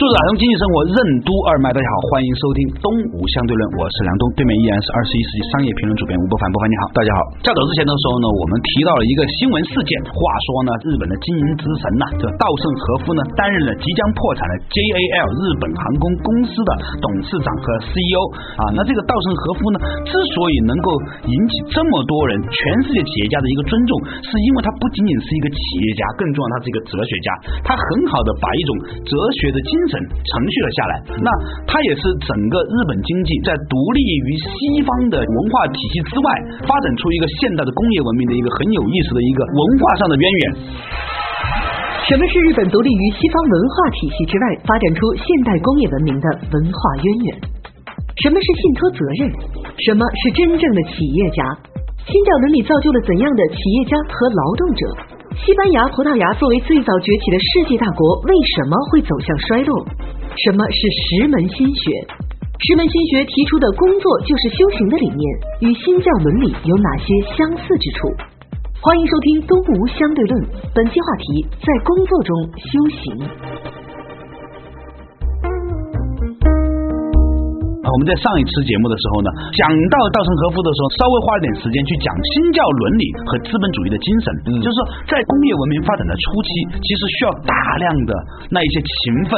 做着打通经济生活任督二脉，大家好，欢迎收听东吴相对论，我是梁东，对面依然是二十一世纪商业评论主编吴伯凡，伯凡你好，大家好。较早之前的时候呢，我们提到了一个新闻事件，话说呢，日本的经营之神呐，这稻盛和夫呢，担任了即将破产的 JAL 日本航空公司的董事长和 CEO 啊。那这个稻盛和夫呢，之所以能够引起这么多人全世界企业家的一个尊重，是因为他不仅仅是一个企业家，更重要，他是一个哲学家，他很好的把一种哲学的精神程序了下来。那它也是整个日本经济在独立于西方的文化体系之外，发展出一个现代的工业文明的一个很有意思的一个文化上的渊源。什么是日本独立于西方文化体系之外，发展出现代工业文明的文化渊源？什么是信托责任？什么是真正的企业家？新教伦理造就了怎样的企业家和劳动者？西班牙、葡萄牙作为最早崛起的世界大国，为什么会走向衰落？什么是石门心学？石门心学提出的工作就是修行的理念，与新教伦理有哪些相似之处？欢迎收听《东吴相对论》，本期话题在工作中修行。我们在上一次节目的时候呢，讲到稻盛和夫的时候，稍微花了点时间去讲新教伦理和资本主义的精神，嗯就是说在工业文明发展的初期，其实需要大量的那一些勤奋、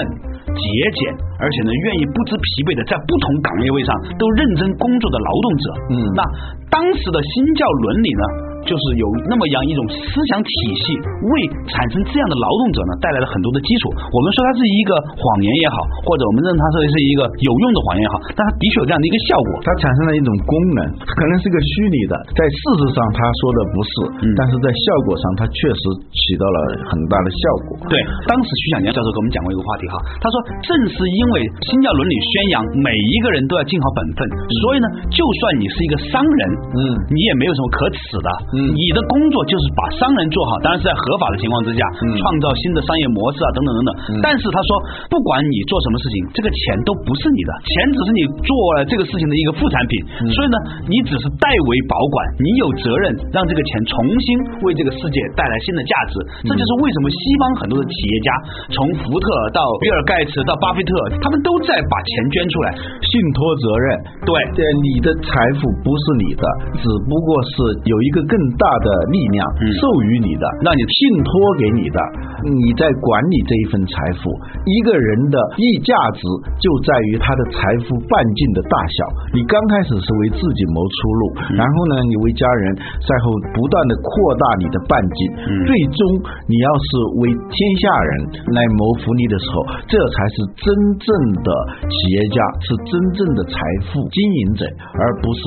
节俭，而且呢愿意不知疲惫的在不同岗位上都认真工作的劳动者。嗯那当时的新教伦理呢？就是有那么样一种思想体系，为产生这样的劳动者呢带来了很多的基础。我们说它是一个谎言也好，或者我们认它是是一个有用的谎言也好，但它的确有这样的一个效果。它产生了一种功能，可能是个虚拟的，在事实上他说的不是，嗯但是在效果上它确实起到了很大的效果。对，当时徐小年教授给我们讲过一个话题哈，他说正是因为新教伦理宣扬每一个人都要尽好本分，所以呢，就算你是一个商人，嗯你也没有什么可耻的，嗯。你的工作就是把商人做好，当然是在合法的情况之下，嗯。创造新的商业模式啊，等等等等。但是他说，不管你做什么事情，这个钱都不是你的，钱只是你做了这个事情的一个副产品，嗯。所以呢，你只是代为保管，你有责任让这个钱重新为这个世界带来新的价值。这就是为什么西方很多的企业家，从福特到比尔盖茨到巴菲特，他们都在把钱捐出来。信托责任，对。对，你的财富不是你的，只不过是有一个更大的力量嗯授予你的，让你信托给你的，你在管理这一份财富。一个人的溢价值就在于他的财富半径的大小。你刚开始是为自己谋出路，嗯然后呢，你为家人，赛后不断的扩大你的半径，嗯最终你要是为天下人来谋福利的时候，这才是真正的企业家，是真正的财富经营者，而不是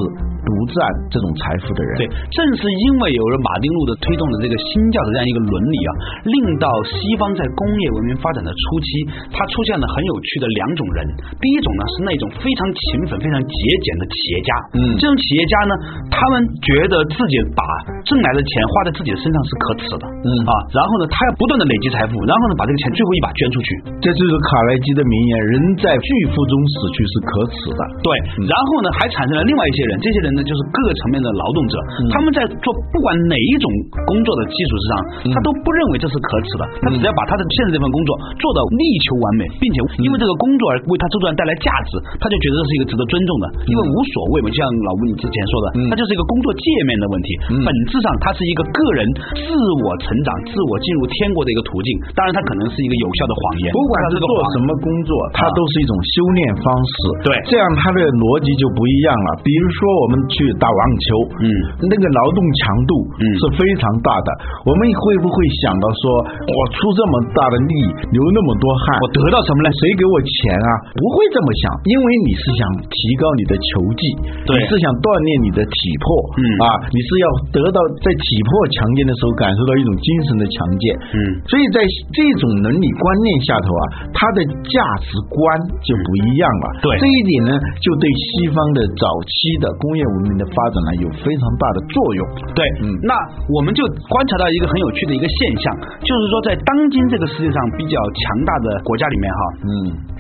独占这种财富的人。对，正是因为有了马丁路德推动的这个新教的这样一个伦理啊，令到西方在工业文明发展的初期，它出现了很有趣的两种人。第一种呢是那种非常勤奋、非常节俭的企业家，嗯这种企业家呢，他们觉得自己把挣来的钱花在自己的身上是可耻的，嗯啊，然后呢，他要不断的累积财富，然后呢，把这个钱最后一把捐出去，这就是卡耐基的名言：“人在巨富中死去是可耻的。对，然后呢，还产生了另外一些人，这些人呢，就是各个层面的劳动者，他们在做不管哪一种工作的基础之上，他都不认为这是可耻的，他只要把他的现在这份工作做到力求完美，并且因为这个工作而为他周转带来价值，他就觉得这是一个值得尊重的，因为无所谓嘛，就像老吴你之前说的，它就是一个工作界面的问题，本质上它是一个个人自我成长、自我进入天国的一个途径，当然它可能是一个有效的谎言，不管是做什么工作，它都是一种修炼方式。对。这样它的逻辑就不一样了。比如说，我们去打网球，嗯，那个劳动强度嗯是非常大的。我们会不会想到说，我出这么大的力，流那么多汗，我得到什么呢？谁给我钱啊？不会这么想，因为你是想提高你的球技，对你是想锻炼你的体魄，嗯啊，你是要得到在体魄强健的时候感受到一种精神的强健，嗯所以在这种伦理观念下头啊，它的价值观就不一样了。对这一点呢，就对西方的早期的工业文明的发展呢有非常大的作用。对，嗯那我们就观察到一个很有趣的一个现象，就是说在当今这个世界上比较强大的国家里面哈，嗯，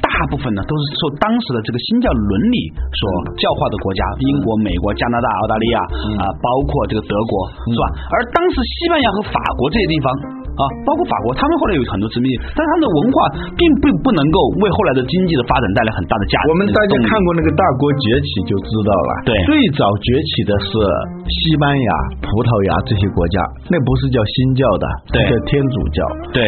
大部分呢都是受当时的这个新教伦理所教化的国家，英国、美国、加拿大、澳大利亚啊、包括这个德国，是吧？而当时西班牙和法国这些地方。啊，包括法国，他们后来有很多殖民地，但是他们的文化并并不能够为后来的经济的发展带来很大的价值。我们大家看过那个大国崛起就知道了。对最早崛起的是西班牙、葡萄牙这些国家，那不是叫新教的，对叫天主教。对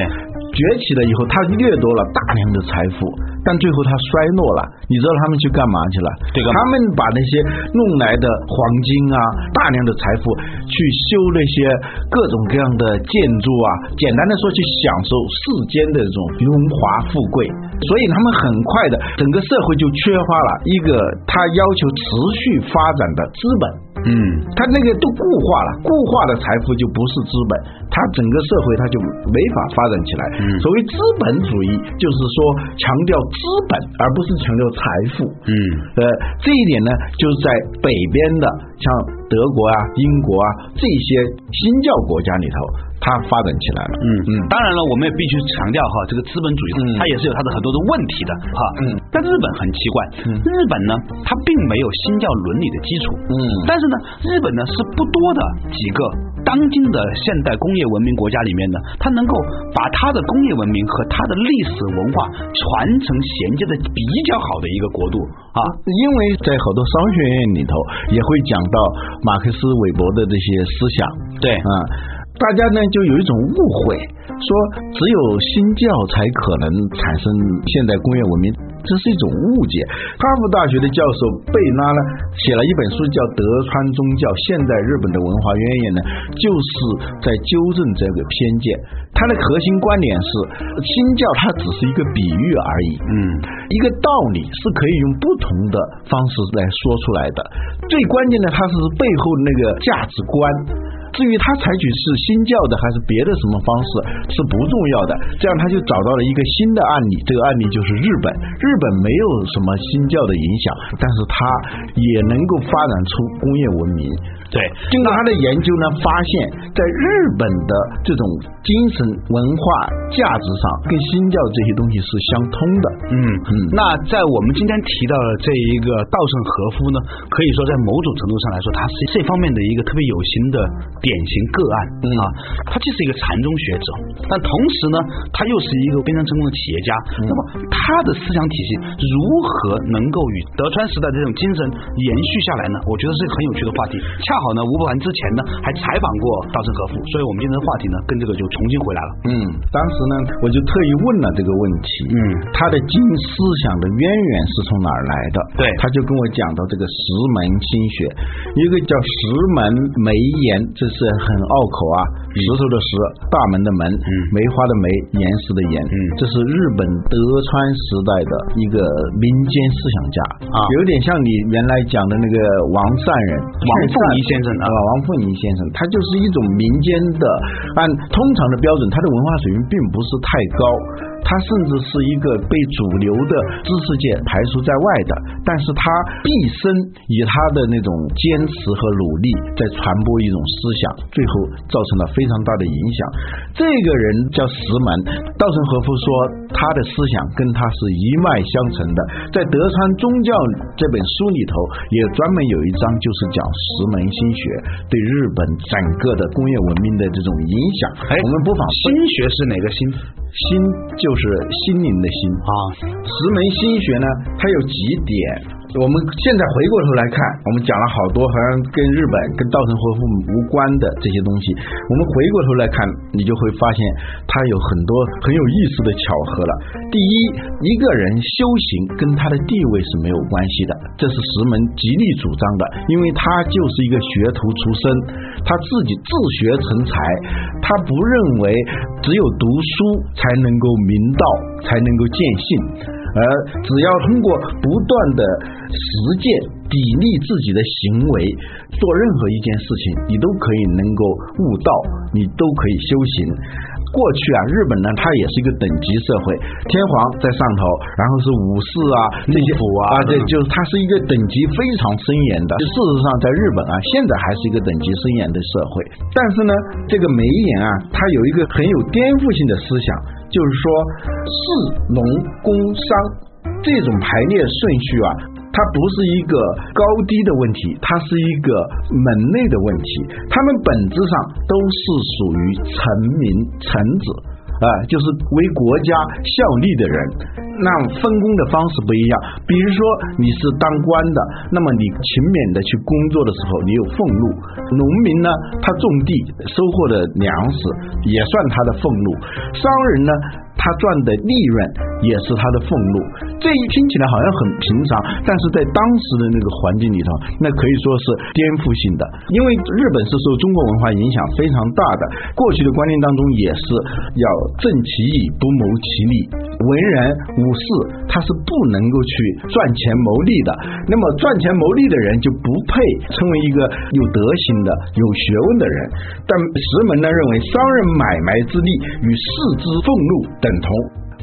崛起了以后，他掠夺了大量的财富，但最后他衰落了。你知道他们去干嘛去了？他们把那些弄来的黄金啊，大量的财富去修那些各种各样的建筑啊，简单的说，去享受世间的这种荣华富贵。所以他们很快的，整个社会就缺乏了一个他要求持续发展的资本。嗯，他那个都固化了，固化的财富就不是资本，它整个社会它就没法发展起来。嗯所谓资本主义，就是说强调资本，而不是强调财富。嗯呃，这一点呢，就是在北边的像德国啊、英国啊这些新教国家里头，它发展起来了。嗯。嗯。当然了，我们也必须强调哈，这个资本主义嗯。它也是有它的很多的问题的哈。嗯。但日本很奇怪，嗯。日本呢，它并没有新教伦理的基础，嗯。但是呢，日本呢是不多的几个当今的现代工业文明国家里面呢，它能够把它的工业文明和它的历史文化传承衔接的比较好的一个国度啊。因为在好多商学院里头也会讲到马克思韦伯的这些思想，对。啊、大家呢就有一种误会，说只有新教才可能产生现代工业文明。这是一种误解。哈佛大学的教授贝拉呢，写了一本书叫《德川宗教：现代日本的文化渊源》呢，就是在纠正这个偏见。他的核心观点是，新教它只是一个比喻而已。嗯，一个道理是可以用不同的方式来说出来的。最关键的，它是背后那个价值观。至于他采取是新教的还是别的什么方式是不重要的，这样他就找到了一个新的案例，这个案例就是日本。日本没有什么新教的影响，但是它也能够发展出工业文明。对，经过他的研究呢，发现在日本的这种精神文化价值上，跟新教这些东西是相通的。嗯嗯那在我们今天提到的这一个稻盛和夫呢，可以说在某种程度上来说，他是这方面的一个特别有心的典型个案、嗯啊。他既是一个禅宗学者，但同时呢，他又是一个非常成功的企业家。那么他的思想体系如何能够与德川时代这种精神延续下来呢？我觉得是一个很有趣的话题。恰好呢，吴伯凡之前呢还采访过稻盛和夫，所以我们今天的话题呢跟这个就重新回来了。嗯，当时呢，我就特意问了这个问题。嗯他的经思想的渊源是从哪儿来的？对他就跟我讲到这个石门心学，一个叫石门梅岩，这是很拗口啊，石头的石，大门的门，嗯梅花的梅，岩石的岩，嗯。这是日本德川时代的一个民间思想家啊。有点像你原来讲的那个王善人，王凤仪先生啊。啊，王凤仪先生，他就是一种民间的，按通常的标准，他的文化水平并不是太高，他甚至是一个被主流的知识界排除在外的，但是他毕生以他的那种坚持和努力在传播一种思想，最后造成了非常大的影响。这个人叫石门，稻盛和夫说他的思想跟他是一脉相承的，在《德川宗教》这本书里头也专门有一章就是讲石门心学对日本整个的工业文明的这种影响。哎我们不妨心学是哪个心心就是心灵的心啊？石门心学呢，它有几点，我们现在回过头来看，我们讲了好多好像跟日本、跟稻盛和夫无关的这些东西。我们回过头来看，你就会发现他有很多很有意思的巧合了。第一，一个人修行跟他的地位是没有关系的，这是石门极力主张的，因为他就是一个学徒出身，他自己自学成才，他不认为只有读书才能够明道，才能够见性。而只要通过不断的实践砥砺自己的行为，做任何一件事情，你都可以能够悟道，你都可以修行。过去啊，日本呢，它也是一个等级社会，天皇在上头，然后是武士啊，这些府啊，这就是它是一个等级非常森严的。事实上，在日本啊，现在还是一个等级森严的社会。但是呢，这个梅岩啊，它有一个很有颠覆性的思想，就是说士农工商这种排列顺序啊。它不是一个高低的问题，它是一个门类的问题。他们本质上都是属于臣民臣子啊，就是为国家效力的人。那分工的方式不一样。比如说你是当官的，那么你勤勉的去工作的时候，你有俸禄；农民呢，他种地收获的粮食也算他的俸禄；商人呢。他赚的利润也是他的俸禄，这一听起来好像很平常，但是在当时的那个环境里头，那可以说是颠覆性的。因为日本是受中国文化影响非常大的，过去的观念当中也是要正其义不谋其利，文人武士他是不能够去赚钱谋利的。那么赚钱谋利的人就不配成为一个有德行的、有学问的人。但石门呢认为，商人买卖之利与士之俸禄。同，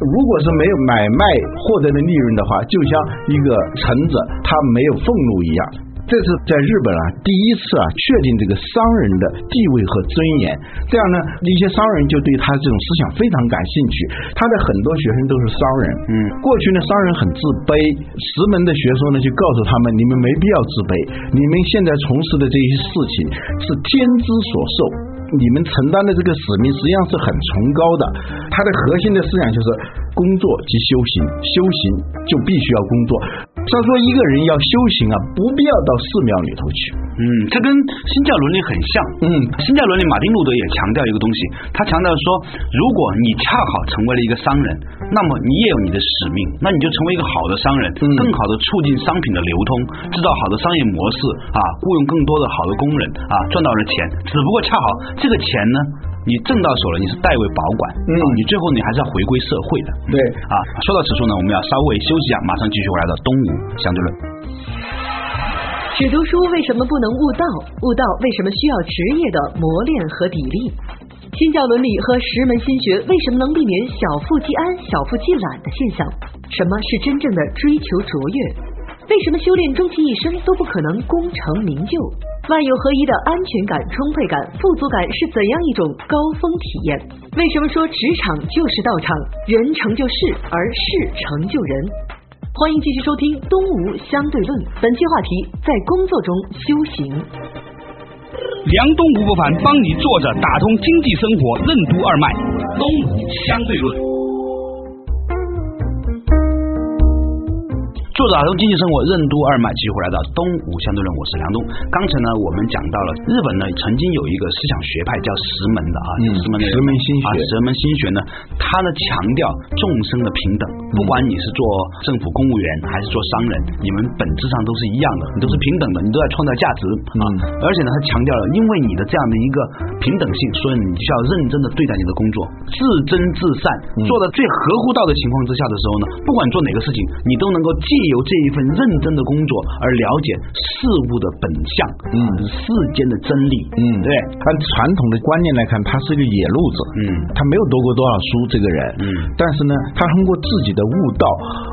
如果是没有买卖获得的利润的话，就像一个臣子他没有俸禄一样。这是在日本啊第一次啊确定这个商人的地位和尊严。这样呢，一些商人就对他这种思想非常感兴趣。他的很多学生都是商人。嗯，过去呢，商人很自卑，石门的学说呢就告诉他们，你们没必要自卑，你们现在从事的这些事情是天之所授。你们承担的这个使命实际上是很崇高的，它的核心的思想就是工作即修行，修行就必须要工作。他说一个人要修行啊，不必要到寺庙里头去。嗯，这跟新教伦理很像。嗯，新教伦理马丁路德也强调一个东西，他强调说，如果你恰好成为了一个商人，那么你也有你的使命，那你就成为一个好的商人，更好的促进商品的流通，制造好的商业模式啊，雇佣更多的好的工人啊，赚到了钱。只不过恰好这个钱呢，你挣到手了，你是代为保管，嗯，你最后你还是要回归社会的。对，啊，说到此处呢，我们要稍微休息一下，马上继续回来到东吴相对论。只读书为什么不能悟道？悟道为什么需要职业的磨练和砥砺？新教伦理和十门心学为什么能避免小富即安、小富即懒的现象？什么是真正的追求卓越？为什么修炼终其一生都不可能功成名就？万有合一的安全感、充沛感、富足感是怎样一种高峰体验？为什么说职场就是道场？人成就事，而事成就人。欢迎继续收听《东吴相对论》，本期话题在工作中修行。梁东吴不凡帮你坐着打通经济生活任督二脉，《东吴相对论》。作者儿童经济生活任督二脉，继续回来到东吴相对论，我是梁东。刚才呢，我们讲到了日本呢，曾经有一个思想学派叫石门的啊，石门石门心学啊，石门心学呢，它呢强调众生的平等，不管你是做政府公务员还是做商人，你们本质上都是一样的，你都是平等的，你都在创造价值啊。而且呢，他强调了，因为你的这样的一个平等性，所以你就要认真的对待你的工作，自真自善，做的最合乎道的情况之下的时候呢，不管做哪个事情，你都能够借。由这一份认真的工作而了解事物的本相，嗯，世间的真理，嗯，对。按传统的观念来看，他是一个野路子，嗯，他没有读过多少书，这个人，嗯，但是呢，他通过自己的悟道，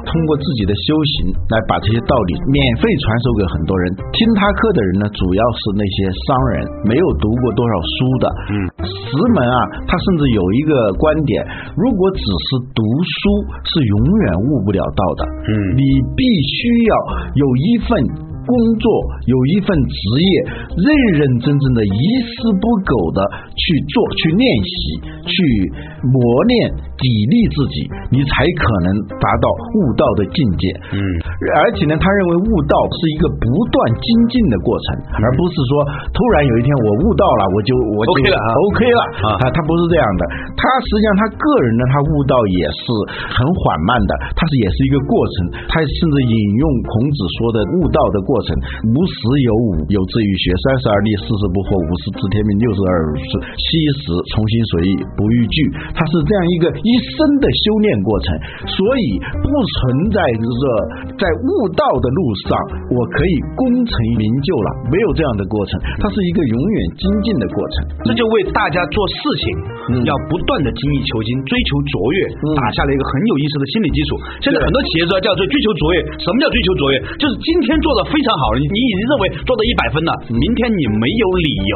通过自己的修行，来把这些道理免费传授给很多人。听他课的人呢，主要是那些商人，没有读过多少书的，嗯。石门啊，他甚至有一个观点，如果只是读书，是永远悟不了道的，嗯，你。必必须要有一份工作，有一份职业，认认真真的、一丝不苟的去做、去练习、去磨练砥砺自己，你才可能达到悟道的境界。嗯，而且呢，他认为悟道是一个不断精进的过程，而不是说突然有一天我悟道了，我就我就 OK 了啊 OK 了啊啊，他不是这样的。他实际上他个人呢，他悟道也是很缓慢的，他是也是一个过程。他甚至引用孔子说的悟道的过程：无时有五，有志于学，三十而立，四十不惑，五十知天命，六十而耳顺，七十从心所欲，不逾矩。他是这样一个一生的修炼过程，所以不存在就是说在悟道的路上我可以功成名就了，没有这样的过程，它是一个永远精进的过程。这就为大家做事情、嗯要不断的精益求精，追求卓越，嗯打下了一个很有意思的心理基础。现在很多企业都要叫做追求卓越。什么叫追求卓越？就是今天做的非常好了，你你已经认为做到一百分了，明天你没有理由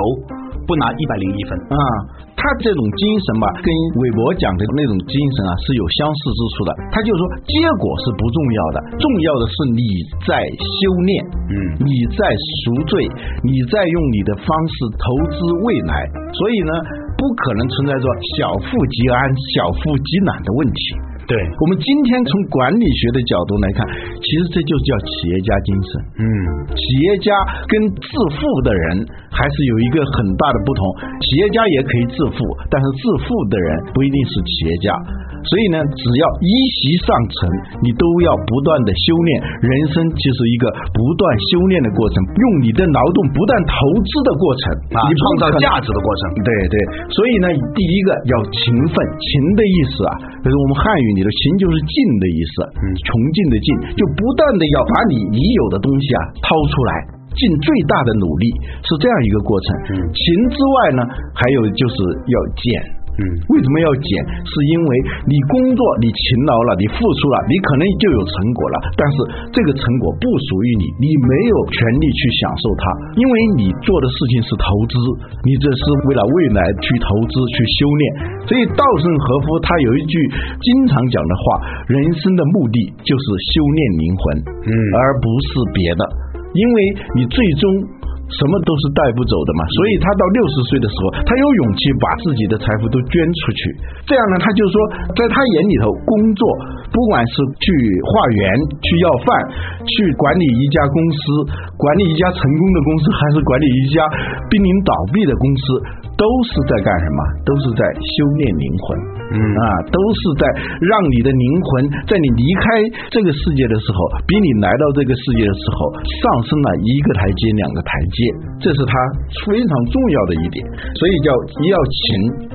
不拿一百零一分。啊，他他这种精神吧，跟韦伯讲的那种精神啊是有相似之处的。他就说，结果是不重要的，重要的是你在修炼，嗯你在赎罪，你在用你的方式投资未来。所以呢，不可能存在着小富即安、小富即暖的问题。对，我们今天从管理学的角度来看，其实这就叫企业家精神。嗯，企业家跟致富的人还是有一个很大的不同。企业家也可以致富，但是致富的人不一定是企业家。所以呢，只要一息上乘，你都要不断的修炼。人生就是一个不断修炼的过程，用你的劳动不断投资的过程啊创造价值的过程对对，所以呢，第一个要勤奋，勤的意思啊，就是我们汉语里的勤就是尽的意思，嗯，穷尽的尽，就不断的要把你已有的东西啊掏出来。尽最大的努力是这样一个过程。嗯勤之外呢，还有就是要俭。嗯为什么要减？是因为你工作，你勤劳了，你付出了，你可能就有成果了。但是这个成果不属于你，你没有权利去享受它，因为你做的事情是投资，你这是为了未来去投资去修炼。所以稻盛和夫他有一句经常讲的话：人生的目的就是修炼灵魂，嗯而不是别的。因为你最终什么都是带不走的嘛，所以他到六十岁的时候，他有勇气把自己的财富都捐出去。这样呢，他就说，在他眼里头，工作不管是去化缘、去要饭、去管理一家公司、管理一家成功的公司，还是管理一家濒临倒闭的公司，都是在干什么？都是在修炼灵魂。嗯。啊，都是在让你的灵魂在你离开这个世界的时候，比你来到这个世界的时候上升了一个台阶、两个台阶，这是他非常重要的一点。所以叫一要勤，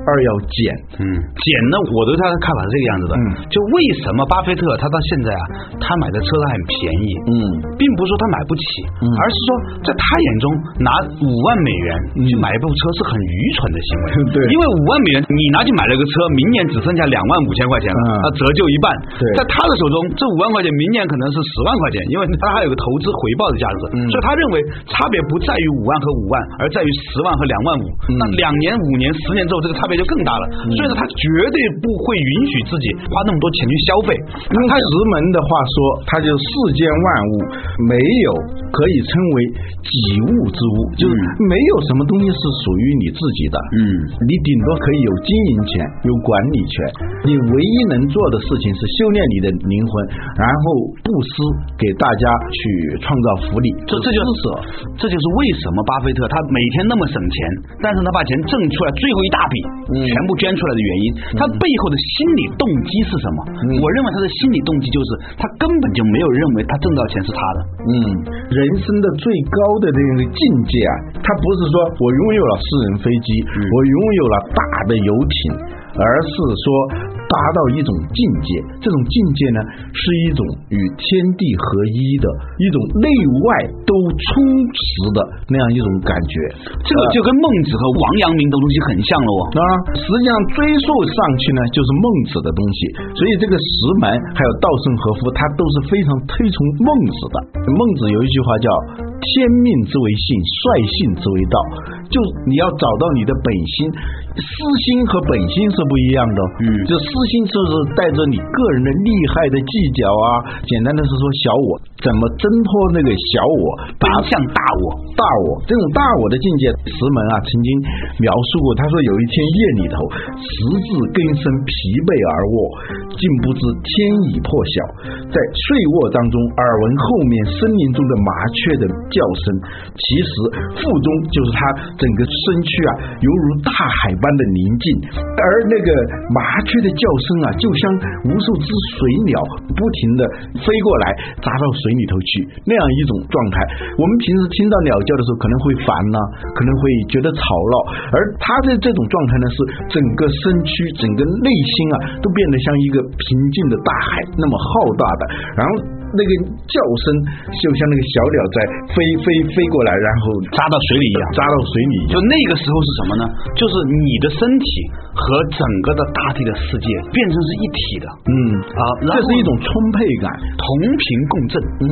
二要俭。嗯，俭呢，我对他的看法是这个样子的，嗯。就为什么巴菲特他到现在啊，他买的车他很便宜，嗯。并不是说他买不起，嗯。而是说在他眼中拿五万美元去买一部车是很愚蠢的行为。对因为五万美元你拿去买了个车，明年只剩下两万五千块钱了，嗯那折旧一半。对在他的手中，这五万块钱明年可能是十万块钱，因为他还有个投资回报的价值，嗯所以他认为差别不在于五万和五万，而在于十万和两万五。嗯那两年、五年、十年之后，这个差别就更大了。所以说，他绝对不会允许自己花那么多钱去消费。用石门的话说，他就世间万物没有可以称为己物之物，就是没有什么东西是属于你自己的。嗯你顶多可以有经营权，有管理权。你唯一能做的事情是修炼你的灵魂，然后布施给大家去创造福利。这这就是舍。这就是为什么巴菲特他每天那么省钱，但是他把钱挣出来最后一大笔，嗯全部捐出来的原因。他背后的心理动机是什么？嗯我认为他的心理动机就是他根本就没有认为他挣到钱是他的。嗯，人生的最高的这个境界啊，他不是说我拥有了私人飞机，我拥有了大的游艇，而是说达到一种境界。这种境界呢，是一种与天地合一的一种内外都充实的那样一种感觉。这个就跟孟子和王阳明的东西很像了哦。啊，实际上追溯上去呢，就是孟子的东西，所以这个石门还有稻盛和夫，他都是非常推崇孟子的。孟子有一句话叫“天命之为性，率性之为道”，就你要找到你的本心，私心和本心是不一样的。嗯就私心就是带着你个人的利害的计较啊，简单的是说小我怎么挣脱那个小我，奔向大我。大我这种大我的境界，石门啊曾经描述过，他说有一天夜里头，十字更生疲惫而卧，竟不知天已破晓，在睡卧当中，耳闻后面森林中的麻雀的叫声，其实腹中就是他整个身躯啊，犹如大海般的宁静，而那个麻雀的叫声啊，就像无数只水鸟不停的飞过来，砸到水里头去，那样一种状态。我们平时听到鸟叫的时候，可能会烦呐、可能会觉得吵闹，而它的这种状态呢，是整个身躯、整个内心啊，都变得像一个平静的大海那么浩大的，然后那个叫声就像那个小鸟在飞飞飞过来，然后扎到水里一样扎到水里一样就那个时候是什么呢？就是你的身体和整个的大地的世界变成是一体的嗯啊，这是一种充沛感。同频共振。嗯，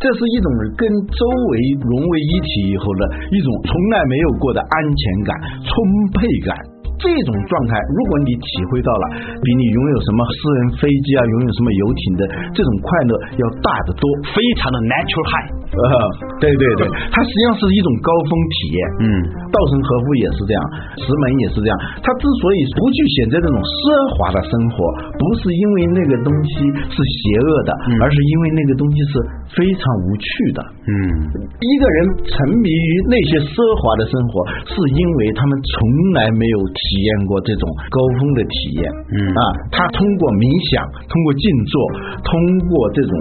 这是一种跟周围融为一体以后的一种从来没有过的安全感、充沛感。这种状态，如果你体会到了，比你拥有什么私人飞机啊、拥有什么游艇的这种快乐要大得多。非常的 natural high，呃，对对对，它实际上是一种高峰体验。嗯，稻盛和夫也是这样，石门也是这样。他之所以不去选择这种奢华的生活，不是因为那个东西是邪恶的，而是因为那个东西是非常无趣的。嗯，一个人沉迷于那些奢华的生活，是因为他们从来没有体验过这种高峰的体验。嗯啊，他通过冥想，通过静坐，通过这种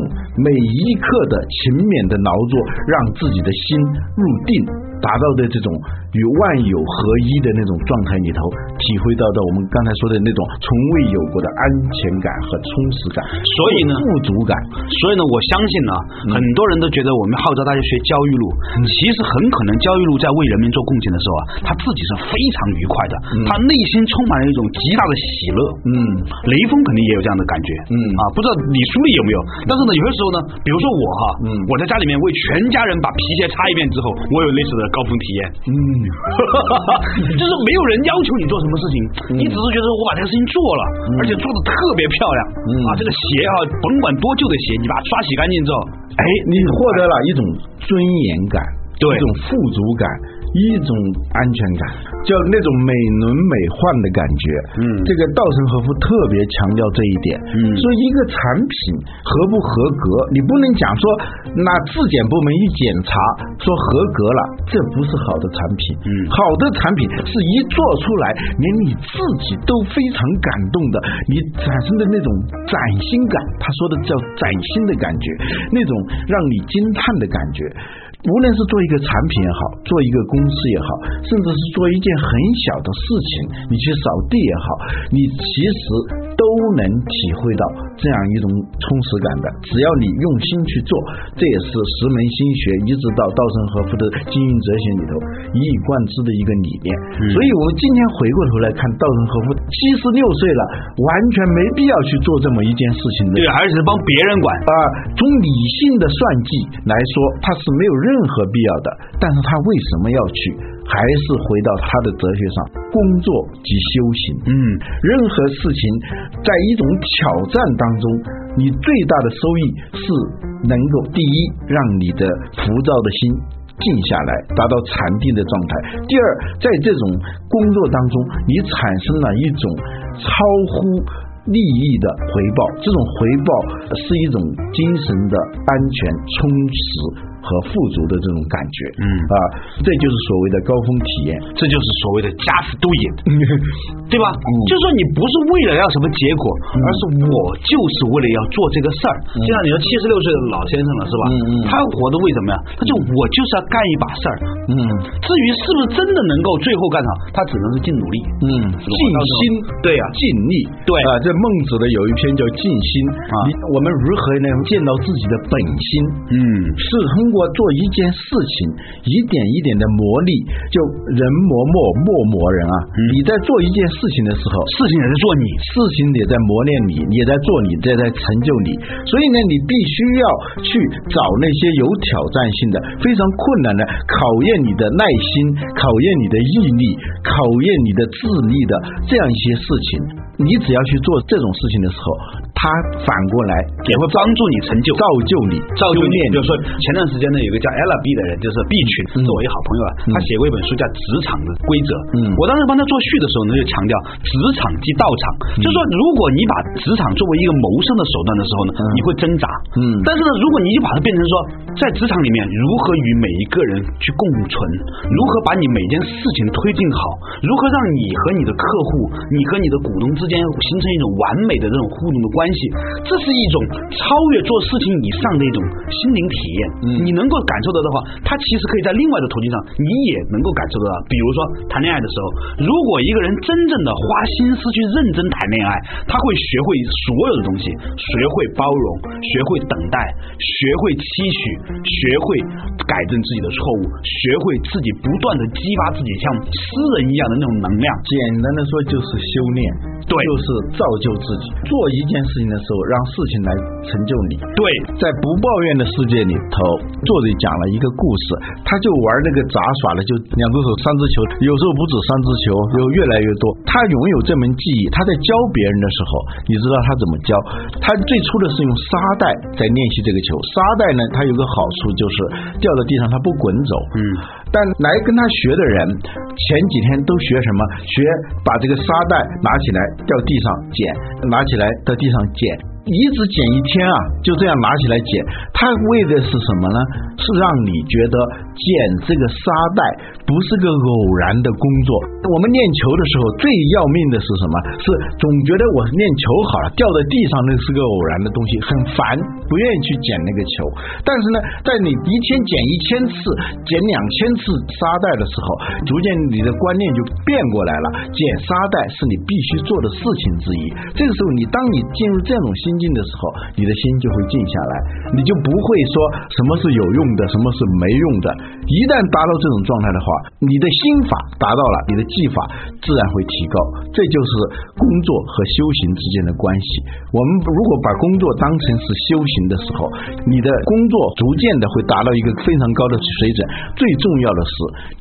每一刻的勤勉的劳作，让自己的心入定，达到的这种与万有合一的那种状态里头，体会到的我们刚才说的那种从未有过的安全感和充实感，所以呢富足感。所以呢，我相信呢，很多人都觉得我们号召大家学焦裕禄，其实很可能焦裕禄在为人民做贡献的时候啊，他自己是非常愉快的，他内心充满了一种极大的喜乐。嗯。雷锋肯定也有这样的感觉，嗯。啊，不知道李书立有没有？但是呢，有些时候呢，比如说我哈，嗯。我在家里面为全家人把皮鞋擦一遍之后，我有类似的高峰体验，嗯。就是没有人要求你做什么事情，你只是觉得我把这个事情做了，而且做的特别漂亮，嗯。啊，这个鞋啊，甭管多旧的鞋，你把它刷洗干净之后，哎，你获得了一种尊严感，对。一种富足感，一种安全感，叫那种美轮美奂的感觉。嗯这个稻盛和夫特别强调这一点。嗯说一个产品合不合格，你不能讲说那质检部门一检查说合格了，这不是好的产品。嗯好的产品是一做出来，连你自己都非常感动的，你产生的那种崭新感，他说的叫崭新的感觉，那种让你惊叹的感觉。无论是做一个产品也好，做一个公司也好，甚至是做一件很小的事情，你去扫地也好，你其实都能体会到这样一种充实感的。只要你用心去做，这也是石门心学一直到稻盛和夫的经营哲学里头一以贯之的一个理念。所以，我们今天回过头来看稻盛和夫七十六岁了，完全没必要去做这么一件事情的。对，而且是帮别人管，啊，从理性的算计来说，他是没有任何必要的。但是他为什么要去？还是回到他的哲学上，工作及修行。嗯，任何事情在一种挑战当中，你最大的收益是能够第一让你的浮躁的心静下来，达到禅定的状态；第二，在这种工作当中，你产生了一种超乎利益的回报，这种回报是一种精神的安全、充实和富足的这种感觉。嗯啊，这就是所谓的高峰体验。这就是所谓的 just do it，对吧？嗯就是说你不是为了要什么结果，而是我就是为了要做这个事儿。就像你说七十六岁的老先生了，是吧？嗯嗯他活的为什么呀？他就我就是要干一把事儿。嗯至于是不是真的能够最后干好，他只能是尽努力。嗯，尽心，对呀尽力，对啊，这孟子的有一篇叫《尽心》啊你我们如何能见到自己的本心？嗯是通过做一件事情，一点一点的磨砺，就人磨磨，磨磨人啊。嗯你在做一件事情的时候，事情也在做你，事情也在磨练你，也在做你，也在成就你。所以呢，你必须要去找那些有挑战性的、非常困难的、考验你的耐心、考验你的毅力、考验你的智力的这样一些事情。你只要去做这种事情的时候，他反过来也会帮助你成就、造就你、造就你。比如说前段时间呢，有个叫 Ella B 的人，就是 B 群，是我一好朋友啊，他写过一本书叫《职场的规则》。嗯。我当时帮他做序的时候呢，就强调职场即道场，就是说，如果你把职场作为一个谋生的手段的时候呢，你会挣扎。嗯。但是呢，如果你就把它变成说，在职场里面如何与每一个人去共存，如何把你每件事情推进好，如何让你和你的客户、你和你的股东之间形成一种完美的这种互动的关系，这是一种超越做事情以上的一种心灵体验。嗯你能够感受到的话，它其实可以在另外的途径上，你也能够感受得到。比如说谈恋爱的时候，如果一个人真正的花心思去认真谈恋爱，他会学会所有的东西，学会包容，学会等待，学会期许，学会改正自己的错误，学会自己不断的激发自己像诗人一样的那种能量。简单的说就是修炼，对就是造就自己。做一件事情的时候，让事情来成就你。对，在不抱怨的世界里头，作者讲了一个故事，他就玩那个杂耍的，就两只手三只球，有时候不止三只球，有越来越多。他拥有这门技艺，他在教别人的时候，你知道他怎么教？他最初的是用沙袋在练习这个球。沙袋呢，它有个好处就是掉到地上它不滚走。嗯。但来跟他学的人，前几天都学什么？学把这个沙袋拿起来掉地上捡，拿起来到地上捡，一直捡一天啊，就这样拿起来捡。他为的是什么呢？是让你觉得捡这个沙袋不是个偶然的工作。我们练球的时候最要命的是什么？是总觉得我练球好了，掉在地上那是个偶然的东西，很烦，不愿意去捡那个球。但是呢，在你一天捡一千次、捡两千次沙袋的时候，逐渐你的观念就变过来了。捡沙袋是你必须做的事情之一。这个时候，你当你进入这种心静的时候，你的心就会静下来，你就不会说什么是有用的，什么是没用的。一旦达到这种状态的话，你的心法达到了，你的技法自然会提高。这就是工作和修行之间的关系。我们如果把工作当成是修行的时候，你的工作逐渐的会达到一个非常高的水准。最重要的是，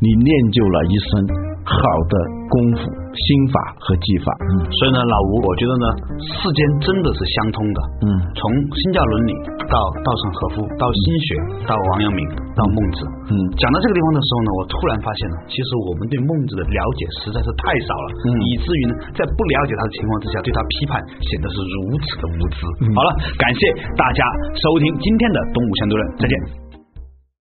你练就了一身好的功夫、心法和技法。嗯所以呢，老吴，我觉得呢，世间真的是相通的。嗯从新教伦理到稻盛和夫，到心学，到王阳明，到孟子。嗯讲到这个地方的时候呢，我突然发现了，其实我们对孟子的了解实在是太少了，嗯以至于呢，在不了解他的情况之下，对他批判显得是如此的无知。好了，感谢大家收听今天的东吴相对论，再见。